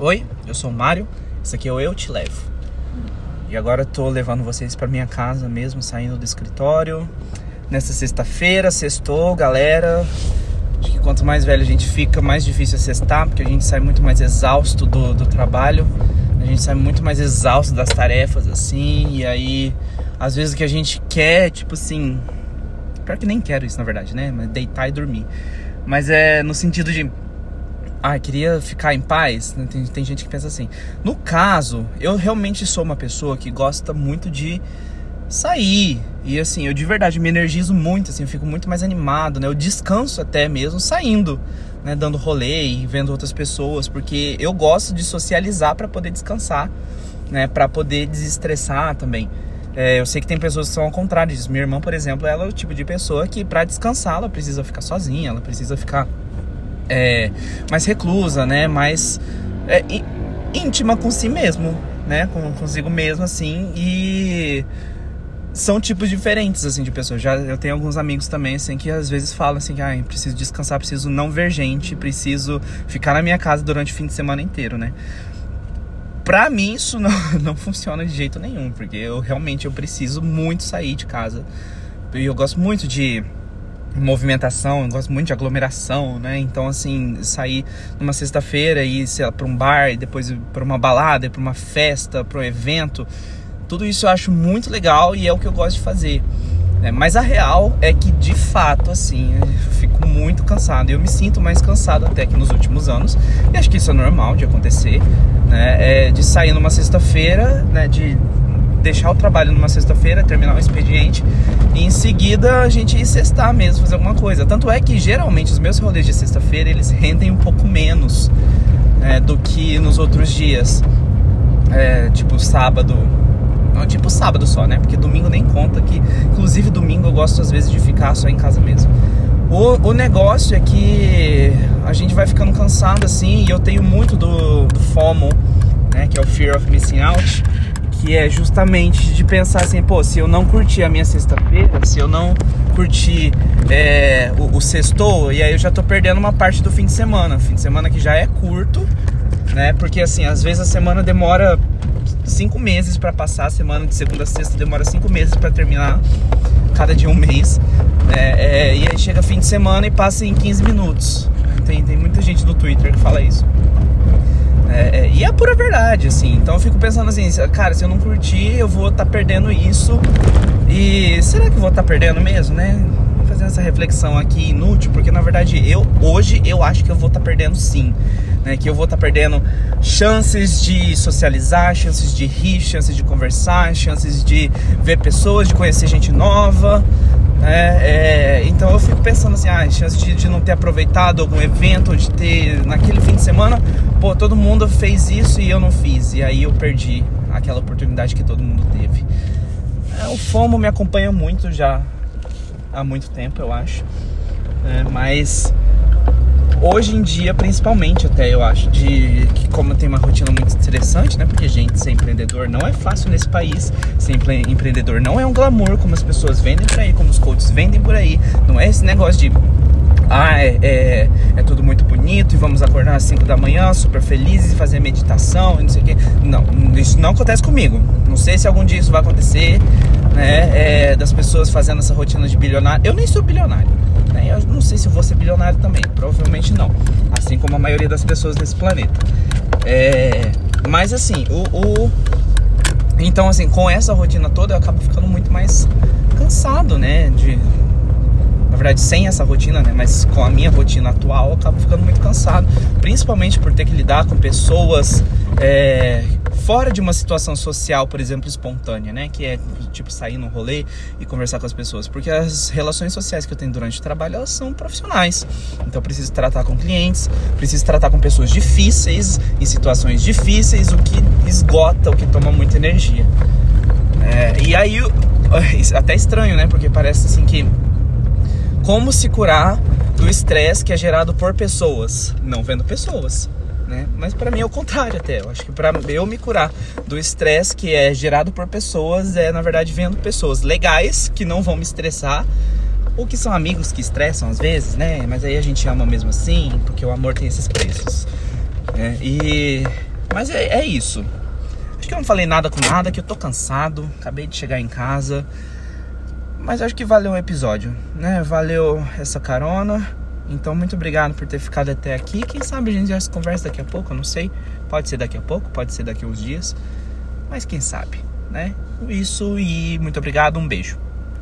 Oi, eu sou o Mário, esse aqui é o Eu Te Levo. E agora eu tô levando vocês para minha casa mesmo, saindo do escritório. Nessa sexta-feira, sextou, galera. Acho que quanto mais velho a gente fica, mais difícil é sextar, porque a gente sai muito mais exausto do, do trabalho. A gente sai muito mais exausto das tarefas, assim. E aí, às vezes o que a gente quer, tipo assim. Pior que nem quero isso, na verdade, né? Mas deitar e dormir. Mas é no sentido de ah, queria ficar em paz. Tem, tem gente que pensa assim. No caso, eu realmente sou uma pessoa que gosta muito de sair. E assim, eu de verdade me energizo muito, assim, eu fico muito mais animado, né? Eu descanso até mesmo saindo, né? Dando rolê e vendo outras pessoas, porque eu gosto de socializar para poder descansar, né? Para poder desestressar também. É, eu sei que tem pessoas que são ao contrário disso. Minha irmã, por exemplo, ela é o tipo de pessoa que para descansar ela precisa ficar sozinha, ela precisa ficar é, mais reclusa, né? Mais é, íntima com si mesmo, né? Com, consigo mesmo, assim. E são tipos diferentes, assim, de pessoas. Já eu tenho alguns amigos também, assim, que às vezes falam assim, ah, preciso descansar, preciso não ver gente, preciso ficar na minha casa durante o fim de semana inteiro, né? Pra mim isso não, não funciona de jeito nenhum, porque eu realmente eu preciso muito sair de casa. E eu gosto muito de movimentação, eu gosto muito de aglomeração, né? Então, assim, sair numa sexta-feira e ir, sei lá, pra um bar, e depois para uma balada, para uma festa, para um evento, tudo isso eu acho muito legal e é o que eu gosto de fazer. Né? Mas a real é que, de fato, assim, eu fico muito cansado. Eu me sinto mais cansado até que nos últimos anos. E acho que isso é normal de acontecer, né? É de sair numa sexta-feira, né? De deixar o trabalho numa sexta-feira, terminar o expediente e em seguida a gente ir sextar mesmo, fazer alguma coisa. Tanto é que geralmente os meus rolês de sexta-feira eles rendem um pouco menos é, do que nos outros dias. É, tipo sábado. Não, tipo sábado só, né? Porque domingo nem conta que. Inclusive domingo eu gosto às vezes de ficar só em casa mesmo. O, o negócio é que a gente vai ficando cansado assim, e eu tenho muito do, do FOMO, né? Que é o Fear of Missing Out que é justamente de pensar assim, pô, se eu não curtir a minha sexta-feira, se eu não curtir é, o, o sextou, e aí eu já tô perdendo uma parte do fim de semana, fim de semana que já é curto, né? Porque assim, às vezes a semana demora cinco meses para passar, a semana de segunda a sexta demora cinco meses para terminar, cada dia um mês, né? É, e aí chega fim de semana e passa em 15 minutos. Tem, tem muita gente no Twitter que fala isso. É, é, e é pura verdade, assim. Então eu fico pensando assim, cara, se eu não curtir, eu vou estar tá perdendo isso. E será que eu vou estar tá perdendo mesmo, né? Fazendo essa reflexão aqui inútil, porque na verdade eu hoje eu acho que eu vou estar tá perdendo sim. Né, que eu vou estar tá perdendo chances de socializar, chances de rir, chances de conversar, chances de ver pessoas, de conhecer gente nova, é, é, então eu fico pensando assim, ah, chance de, de, não ter aproveitado algum evento, de ter naquele fim de semana, pô, todo mundo fez isso e eu não fiz, e aí eu perdi aquela oportunidade que todo mundo teve. É, o FOMO me acompanha muito já há muito tempo, eu acho, é, mas hoje em dia, principalmente até eu acho, de que como tem uma rotina muito interessante, né? Porque gente, ser empreendedor não é fácil nesse país. Ser empreendedor não é um glamour como as pessoas vendem por aí, como os coaches vendem por aí. Não é esse negócio de ah, é, é, bonito e vamos acordar às 5 da manhã, super felizes fazer meditação e não sei o que. Não, isso não acontece comigo. Não sei se algum dia isso vai acontecer, né? É, das pessoas fazendo essa rotina de bilionário. Eu nem sou bilionário. Né? Eu não sei se vou ser bilionário também. Provavelmente não. Assim como a maioria das pessoas nesse planeta. É, mas assim, o, o então, assim, com essa rotina toda, eu acabo ficando muito mais cansado, né? De verdade, sem essa rotina, né? Mas com a minha rotina atual, eu acabo ficando muito cansado. Principalmente por ter que lidar com pessoas é, fora de uma situação social, por exemplo, espontânea, né? Que é tipo sair no rolê e conversar com as pessoas. Porque as relações sociais que eu tenho durante o trabalho, elas são profissionais. Então eu preciso tratar com clientes, preciso tratar com pessoas difíceis, em situações difíceis, o que esgota, o que toma muita energia. É, e aí, até estranho, né? Porque parece assim que como se curar do estresse que é gerado por pessoas, não vendo pessoas. Né? Mas para mim é o contrário até. Eu acho que para eu me curar do estresse que é gerado por pessoas é na verdade vendo pessoas legais que não vão me estressar ou que são amigos que estressam às vezes, né? Mas aí a gente ama mesmo assim, porque o amor tem esses preços. É, e Mas é, é isso. Acho que eu não falei nada com nada, que eu tô cansado, acabei de chegar em casa. Mas acho que valeu o episódio, né? Valeu essa carona. Então, muito obrigado por ter ficado até aqui. Quem sabe a gente já se conversa daqui a pouco, eu não sei. Pode ser daqui a pouco, pode ser daqui a uns dias. Mas quem sabe, né? Isso e muito obrigado, um beijo.